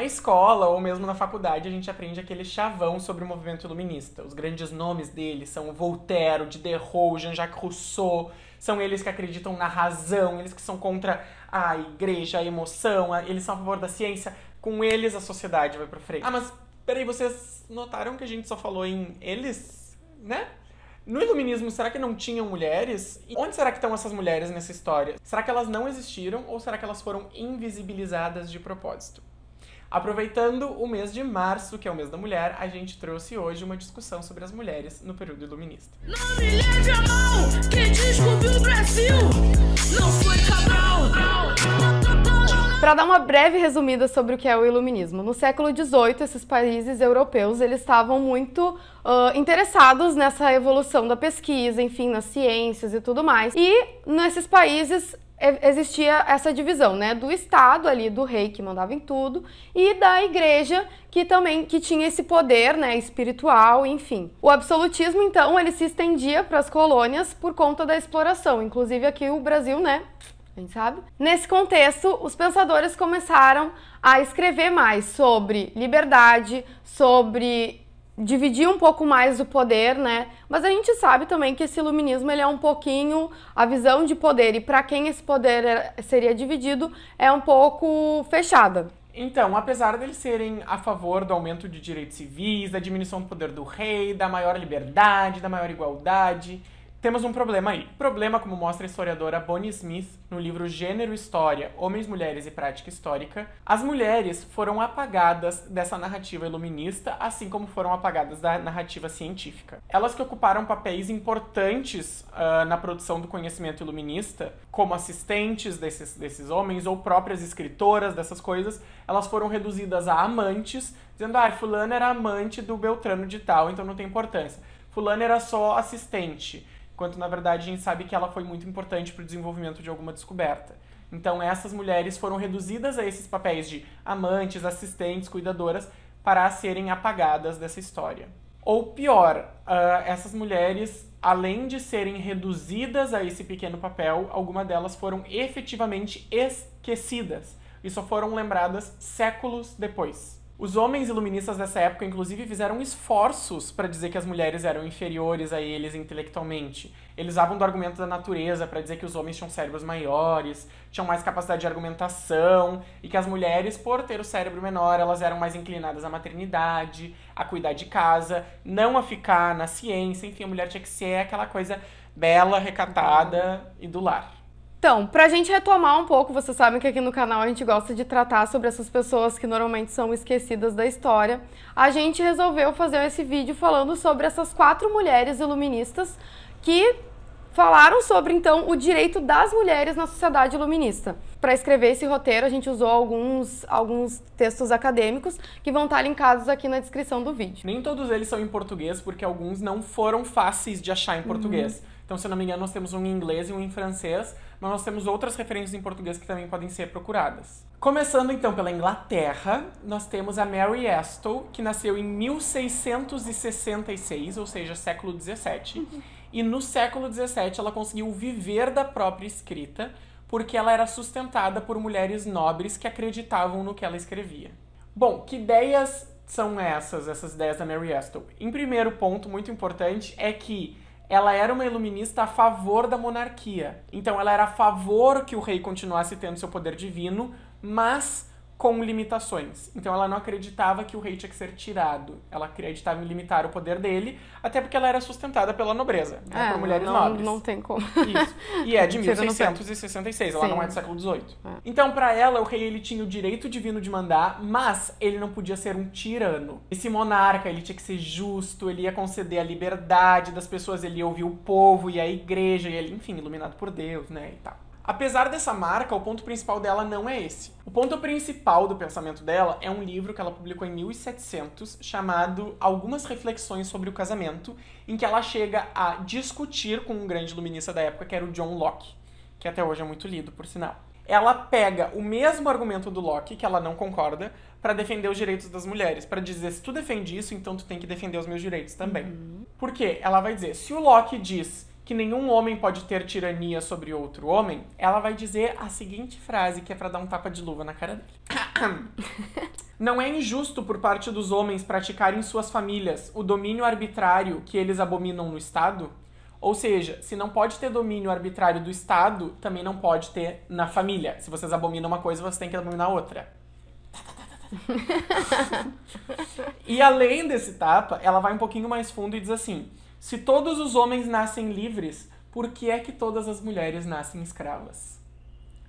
Na escola ou mesmo na faculdade a gente aprende aquele chavão sobre o movimento iluminista. Os grandes nomes deles são Voltaire, Diderot, Jean-Jacques Rousseau. São eles que acreditam na razão, eles que são contra a igreja, a emoção, eles são a favor da ciência. Com eles a sociedade vai pra frente. Ah, mas peraí, vocês notaram que a gente só falou em eles, né? No iluminismo, será que não tinham mulheres? E onde será que estão essas mulheres nessa história? Será que elas não existiram ou será que elas foram invisibilizadas de propósito? Aproveitando o mês de março, que é o mês da mulher, a gente trouxe hoje uma discussão sobre as mulheres no período iluminista. Não me leve a mal, quem descobriu o Brasil não foi Cabral. Para dar uma breve resumida sobre o que é o iluminismo, no século XVIII esses países europeus eles estavam muito uh, interessados nessa evolução da pesquisa, enfim, nas ciências e tudo mais. E nesses países existia essa divisão, né, do Estado ali, do rei que mandava em tudo, e da igreja que também que tinha esse poder, né, espiritual, enfim. O absolutismo, então, ele se estendia para as colônias por conta da exploração, inclusive aqui o Brasil, né, a gente sabe. Nesse contexto, os pensadores começaram a escrever mais sobre liberdade, sobre dividir um pouco mais o poder, né? Mas a gente sabe também que esse iluminismo ele é um pouquinho a visão de poder e para quem esse poder é, seria dividido é um pouco fechada. Então, apesar deles serem a favor do aumento de direitos civis, da diminuição do poder do rei, da maior liberdade, da maior igualdade, temos um problema aí. Problema, como mostra a historiadora Bonnie Smith no livro Gênero História, Homens, Mulheres e Prática Histórica, as mulheres foram apagadas dessa narrativa iluminista, assim como foram apagadas da narrativa científica. Elas que ocuparam papéis importantes uh, na produção do conhecimento iluminista, como assistentes desses, desses homens ou próprias escritoras dessas coisas, elas foram reduzidas a amantes, dizendo, ah, fulano era amante do Beltrano de tal, então não tem importância. Fulano era só assistente quanto na verdade a gente sabe que ela foi muito importante para o desenvolvimento de alguma descoberta. Então essas mulheres foram reduzidas a esses papéis de amantes, assistentes, cuidadoras para serem apagadas dessa história. Ou pior, uh, essas mulheres, além de serem reduzidas a esse pequeno papel, algumas delas foram efetivamente esquecidas e só foram lembradas séculos depois. Os homens iluministas dessa época, inclusive, fizeram esforços para dizer que as mulheres eram inferiores a eles intelectualmente. Eles usavam do argumento da natureza para dizer que os homens tinham cérebros maiores, tinham mais capacidade de argumentação e que as mulheres, por ter o cérebro menor, elas eram mais inclinadas à maternidade, a cuidar de casa, não a ficar na ciência. Enfim, a mulher tinha que ser aquela coisa bela, recatada e do lar. Então, pra gente retomar um pouco, vocês sabem que aqui no canal a gente gosta de tratar sobre essas pessoas que normalmente são esquecidas da história. A gente resolveu fazer esse vídeo falando sobre essas quatro mulheres iluministas que falaram sobre então o direito das mulheres na sociedade iluminista. Para escrever esse roteiro, a gente usou alguns, alguns textos acadêmicos que vão estar linkados aqui na descrição do vídeo. Nem todos eles são em português, porque alguns não foram fáceis de achar em português. Uhum. Então, se eu não me engano, nós temos um em inglês e um em francês, mas nós temos outras referências em português que também podem ser procuradas. Começando então pela Inglaterra, nós temos a Mary Astle, que nasceu em 1666, ou seja, século 17. Uhum. E no século 17 ela conseguiu viver da própria escrita, porque ela era sustentada por mulheres nobres que acreditavam no que ela escrevia. Bom, que ideias são essas, essas ideias da Mary Astle? Em primeiro ponto, muito importante, é que ela era uma iluminista a favor da monarquia. Então ela era a favor que o rei continuasse tendo seu poder divino, mas com limitações. Então ela não acreditava que o rei tinha que ser tirado. Ela acreditava em limitar o poder dele, até porque ela era sustentada pela nobreza, né, é, por mulheres não, nobres. Não tem como. Isso. E é de 1666, ela Sim. não é do século XVIII. É. Então, para ela, o rei ele tinha o direito divino de mandar, mas ele não podia ser um tirano. Esse monarca, ele tinha que ser justo, ele ia conceder a liberdade das pessoas, ele ia ouvir o povo e a igreja, e ele, enfim, iluminado por Deus, né, e tal. Apesar dessa marca, o ponto principal dela não é esse. O ponto principal do pensamento dela é um livro que ela publicou em 1700 chamado Algumas Reflexões sobre o Casamento, em que ela chega a discutir com um grande iluminista da época, que era o John Locke, que até hoje é muito lido, por sinal. Ela pega o mesmo argumento do Locke, que ela não concorda, para defender os direitos das mulheres, para dizer se tu defende isso, então tu tem que defender os meus direitos também. Uhum. Por quê? Ela vai dizer, se o Locke diz que nenhum homem pode ter tirania sobre outro homem, ela vai dizer a seguinte frase que é para dar um tapa de luva na cara dele. Não é injusto por parte dos homens praticarem em suas famílias o domínio arbitrário que eles abominam no Estado? Ou seja, se não pode ter domínio arbitrário do Estado, também não pode ter na família. Se vocês abominam uma coisa, você tem que abominar outra. e além desse tapa, ela vai um pouquinho mais fundo e diz assim: se todos os homens nascem livres, por que é que todas as mulheres nascem escravas?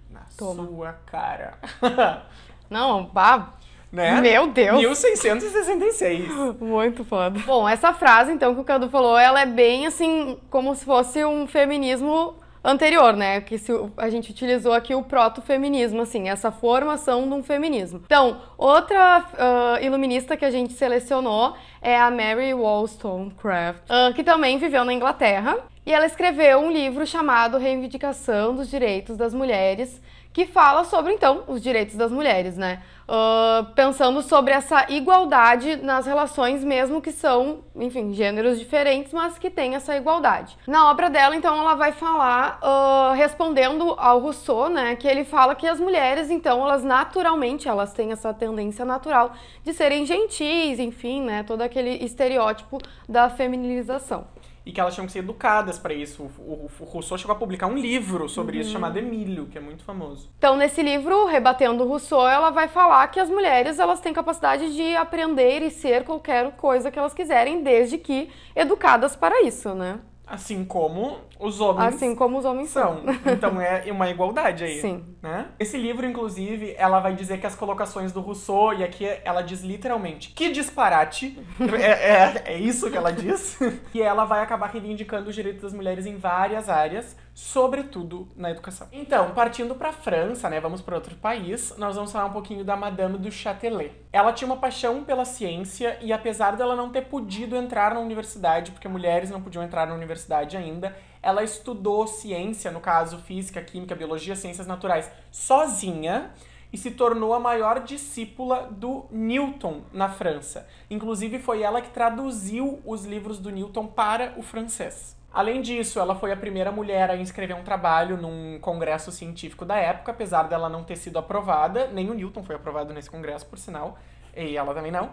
Na Toma. sua cara. Não, pá, né? Meu Deus. 1666. muito foda. Bom, essa frase, então, que o Cadu falou, ela é bem, assim, como se fosse um feminismo anterior, né? Que se, a gente utilizou aqui o proto-feminismo, assim, essa formação de um feminismo. Então, outra ah, iluminista que a gente selecionou é a Mary Wollstonecraft, ah, que também viveu na Inglaterra. E ela escreveu um livro chamado Reivindicação dos Direitos das Mulheres, que fala sobre, então, os direitos das mulheres, né? Ah, pensando sobre essa igualdade nas relações, mesmo que são, enfim, gêneros diferentes, mas que tem essa igualdade. Na obra dela, então, ela vai falar, ah, respondendo ao Rousseau, né, que ele fala que as mulheres, então, elas naturalmente, elas têm essa tendência natural de serem gentis, enfim, né, todo aquele estereótipo da feminilização. E que elas tinham que ser educadas pra isso. O, o, o Rousseau chegou a publicar um livro sobre Uhum. isso chamado Emílio, que é muito famoso. Então, nesse livro, Rebatendo Rousseau, ela vai falar que as mulheres elas têm capacidade de aprender e ser qualquer coisa que elas quiserem, desde que educadas para isso, né? Assim como os homens Assim como os homens são. são. Então é uma igualdade aí. Sim. Né? Esse livro, inclusive, ela vai dizer que as colocações do Rousseau, e aqui ela diz literalmente, que disparate. é, é, é isso que ela diz. e ela vai acabar reivindicando os direitos das mulheres em várias áreas, sobretudo na educação. Então, partindo pra França, né? Vamos para outro país, nós vamos falar um pouquinho da Madame du Châtelet. Ela tinha uma paixão pela ciência e apesar dela não ter podido entrar na universidade, porque mulheres não podiam entrar na universidade ainda, ela estudou ciência, no caso física, química, biologia, ciências naturais, sozinha e se tornou a maior discípula do Newton na França. Inclusive foi ela que traduziu os livros do Newton para o francês. Além disso, ela foi a primeira mulher a escrever um trabalho num congresso científico da época, apesar dela não ter sido aprovada, nem o Newton foi aprovado nesse congresso, por sinal, e ela também não.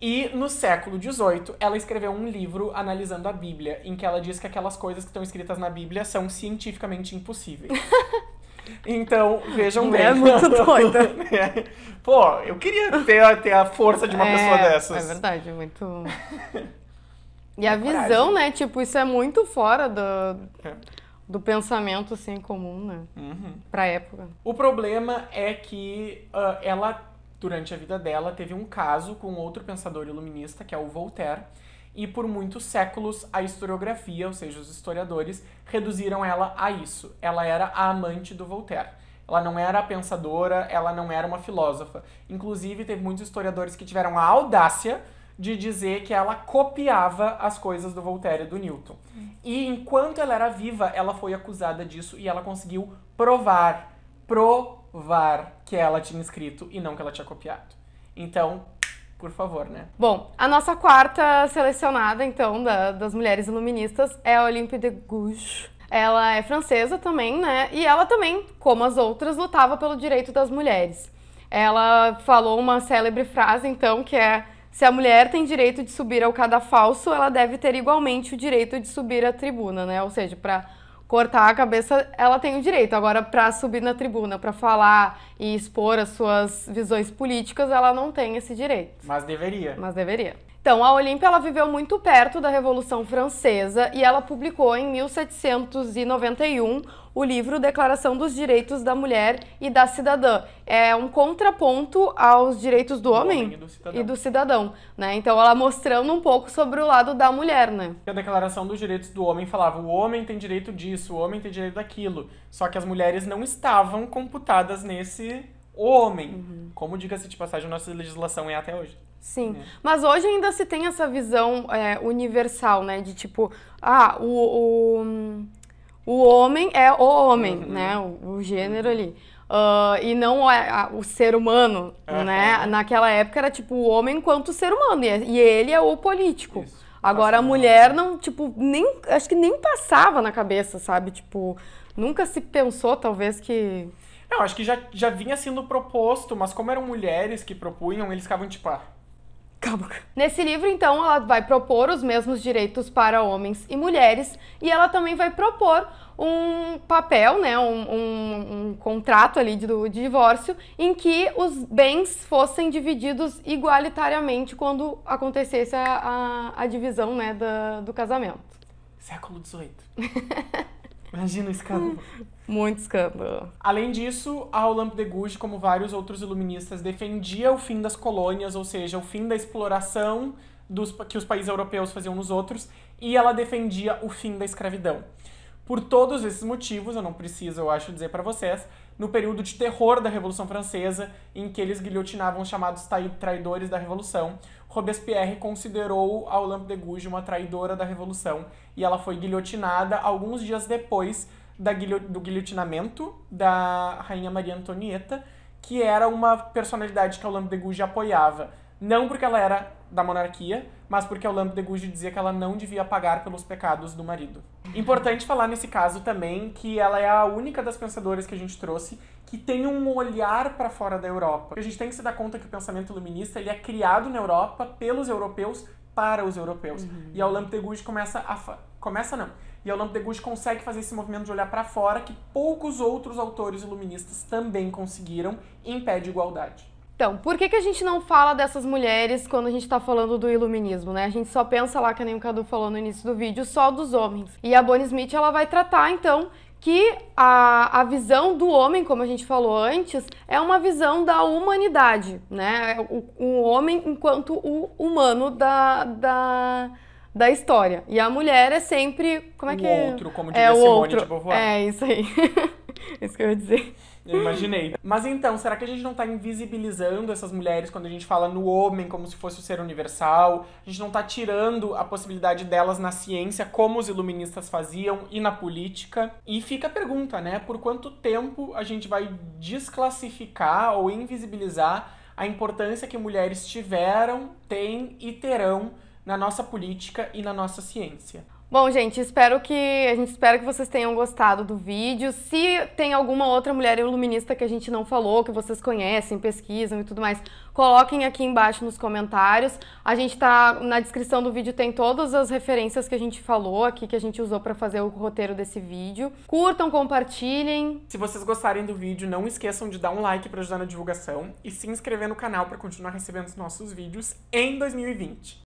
E no século XVIII, ela escreveu um livro analisando a Bíblia, em que ela diz que aquelas coisas que estão escritas na Bíblia são cientificamente impossíveis. Então, vejam bem. É muito doida. É. Pô, eu queria ter, a- ter a força de uma é, pessoa dessas. É verdade, é muito. E a Coragem. visão, né? Tipo, isso é muito fora do, É. do pensamento, assim, comum, né? Uhum. Pra época. O problema é que ah, ela, durante a vida dela, teve um caso com outro pensador iluminista, que é o Voltaire, e por muitos séculos a historiografia, ou seja, os historiadores, reduziram ela a isso. Ela era a amante do Voltaire. Ela não era a pensadora, ela não era uma filósofa. Inclusive, teve muitos historiadores que tiveram a audácia de dizer que ela copiava as coisas do Voltaire e do Newton. E enquanto ela era viva, ela foi acusada disso e ela conseguiu provar, provar que ela tinha escrito e não que ela tinha copiado. Então, por favor, né? Bom, a nossa quarta selecionada, então, da- das mulheres iluministas é a Olympe de Gouges. Ela é francesa também, né? E ela também, como as outras, lutava pelo direito das mulheres. Ela falou uma célebre frase, então, que é: se a mulher tem direito de subir ao cadafalso, ela deve ter igualmente o direito de subir à tribuna, né? Ou seja, para cortar a cabeça, ela tem o direito. Agora, para subir na tribuna, para falar e expor as suas visões políticas, ela não tem esse direito Mas deveria. mas deveria. Então, a Olímpia ela viveu muito perto da Revolução Francesa e ela publicou em 1791 o livro Declaração dos Direitos da Mulher e da Cidadã. É um contraponto aos direitos do, homem, homem e do cidadão. e do cidadão, né? Então, ela mostrando um pouco sobre o lado da mulher, né? A Declaração dos Direitos do Homem falava: o homem tem direito disso, o homem tem direito daquilo. Só que as mulheres não estavam computadas nesse homem. Uhum. Como diga-se de passagem, nossa legislação é até hoje. Sim, mas hoje ainda se tem essa visão é, universal, né? De tipo, ah, o, o, o homem é o homem, né? O, o gênero ali. Ah, e não é a- o ser humano, Aham. né? Naquela época era tipo o homem enquanto ser humano, e, e ele é o político. Isso. Agora a mulher não, tipo, nem. Acho que nem passava na cabeça, sabe? Tipo, nunca se pensou, talvez, que. Eu acho que já, já vinha sendo proposto, mas como eram mulheres que propunham, eles ficavam tipo, ah, Calma. Nesse livro, então, ela vai propor os mesmos direitos para homens e mulheres e ela também vai propor um papel, né, um, um, um contrato ali de, de divórcio em que os bens fossem divididos igualitariamente quando acontecesse a, a, a divisão, né, da, do casamento. século XVIII. Imagina o escândalo. Muito escândalo. Além disso, a Olympe de Gouges, como vários outros iluministas, defendia o fim das colônias, ou seja, o fim da exploração dos, que os países europeus faziam nos outros, e ela defendia o fim da escravidão. Por todos esses motivos, eu não preciso, eu acho, dizer para vocês, no período de terror da Revolução Francesa, em que eles guilhotinavam os chamados traidores da Revolução, Robespierre considerou a Olympe de Gouges uma traidora da Revolução e ela foi guilhotinada alguns dias depois da guilho do guilhotinamento da Rainha Maria Antonieta, que era uma personalidade que a Olympe de Gouges apoiava. Não porque ela era da monarquia, mas porque a Olympe de Gouges dizia que ela não devia pagar pelos pecados do marido. Importante falar nesse caso também que ela é a única das pensadoras que a gente trouxe que tem um olhar para fora da Europa. A gente tem que se dar conta que o pensamento iluminista ele é criado na Europa pelos europeus para os europeus. Uhum. E a Olympe de Gouges começa a fa... começa não. E a Olympe de Gouges consegue fazer esse movimento de olhar para fora que poucos outros autores iluministas também conseguiram em pé de igualdade. Então, por que, que a gente não fala dessas mulheres quando a gente está falando do iluminismo, né? A gente só pensa lá, que nem o Cadu falou no início do vídeo, só dos homens. E a Bonnie Smith, ela vai tratar, então, que a, a visão do homem, como a gente falou antes, é uma visão da humanidade, né? O, o homem enquanto o humano da, da, da história. E a mulher é sempre. Como é o que outro, como diria é? o Simone outro. de Beauvoir. É, isso aí. isso que eu ia dizer. Eu imaginei. Mas então, será que a gente não tá invisibilizando essas mulheres quando a gente fala no homem como se fosse o ser universal? A gente não tá tirando a possibilidade delas na ciência, como os iluministas faziam, e na política? E fica a pergunta, né? Por quanto tempo a gente vai desclassificar ou invisibilizar a importância que mulheres tiveram, têm e terão na nossa política e na nossa ciência? Bom, gente, espero que a gente espera que vocês tenham gostado do vídeo. Se tem alguma outra mulher iluminista que a gente não falou, que vocês conhecem, pesquisam e tudo mais, coloquem aqui embaixo nos comentários. A gente tá na descrição do vídeo tem todas as referências que a gente falou aqui que a gente usou para fazer o roteiro desse vídeo. Curtam, compartilhem. Se vocês gostarem do vídeo, não esqueçam de dar um like para ajudar na divulgação e se inscrever no canal para continuar recebendo os nossos vídeos em 2020.